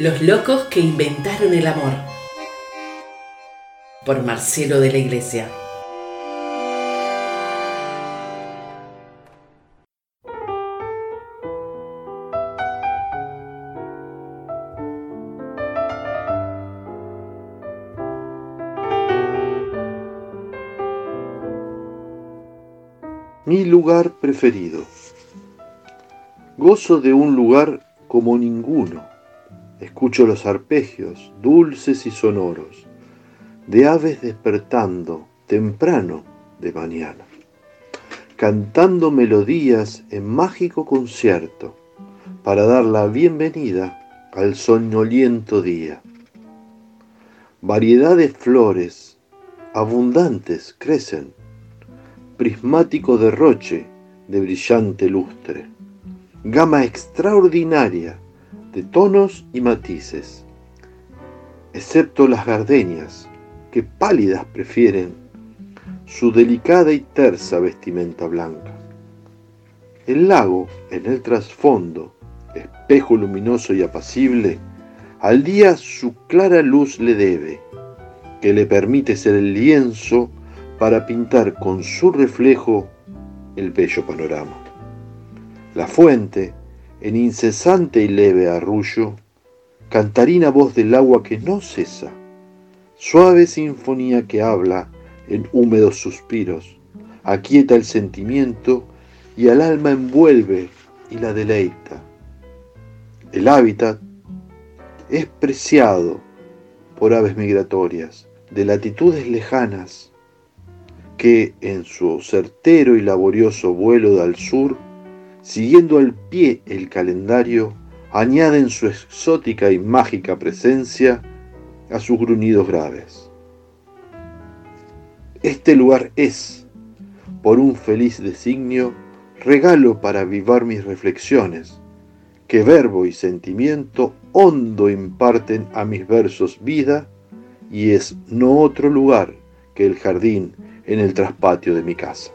Los locos que inventaron el amor. Por Marcelo de la Iglesia. Mi lugar preferido. Gozo de un lugar como ninguno. Escucho los arpegios, dulces y sonoros, de aves despertando temprano de mañana, cantando melodías en mágico concierto para dar la bienvenida al soñoliento día. Variedad de flores abundantes crecen prismático derroche de brillante lustre, gama extraordinaria de tonos y matices, excepto las gardenias, que pálidas prefieren su delicada y tersa vestimenta blanca. El lago, en el trasfondo, espejo luminoso y apacible, al día su clara luz le debe, que le permite ser el lienzo para pintar con su reflejo el bello panorama. La fuente, en incesante y leve arrullo, cantarina voz del agua que no cesa, suave sinfonía que habla en húmedos suspiros, aquieta el sentimiento y al alma envuelve y la deleita. El hábitat es preciado por aves migratorias de latitudes lejanas que en su certero y laborioso vuelo al sur, siguiendo al pie el calendario, añaden su exótica y mágica presencia a sus gruñidos graves. Este lugar es, por un feliz designio, regalo para avivar mis reflexiones, que verbo y sentimiento hondo imparten a mis versos vida, y es no otro lugar que el jardín en el traspatio de mi casa.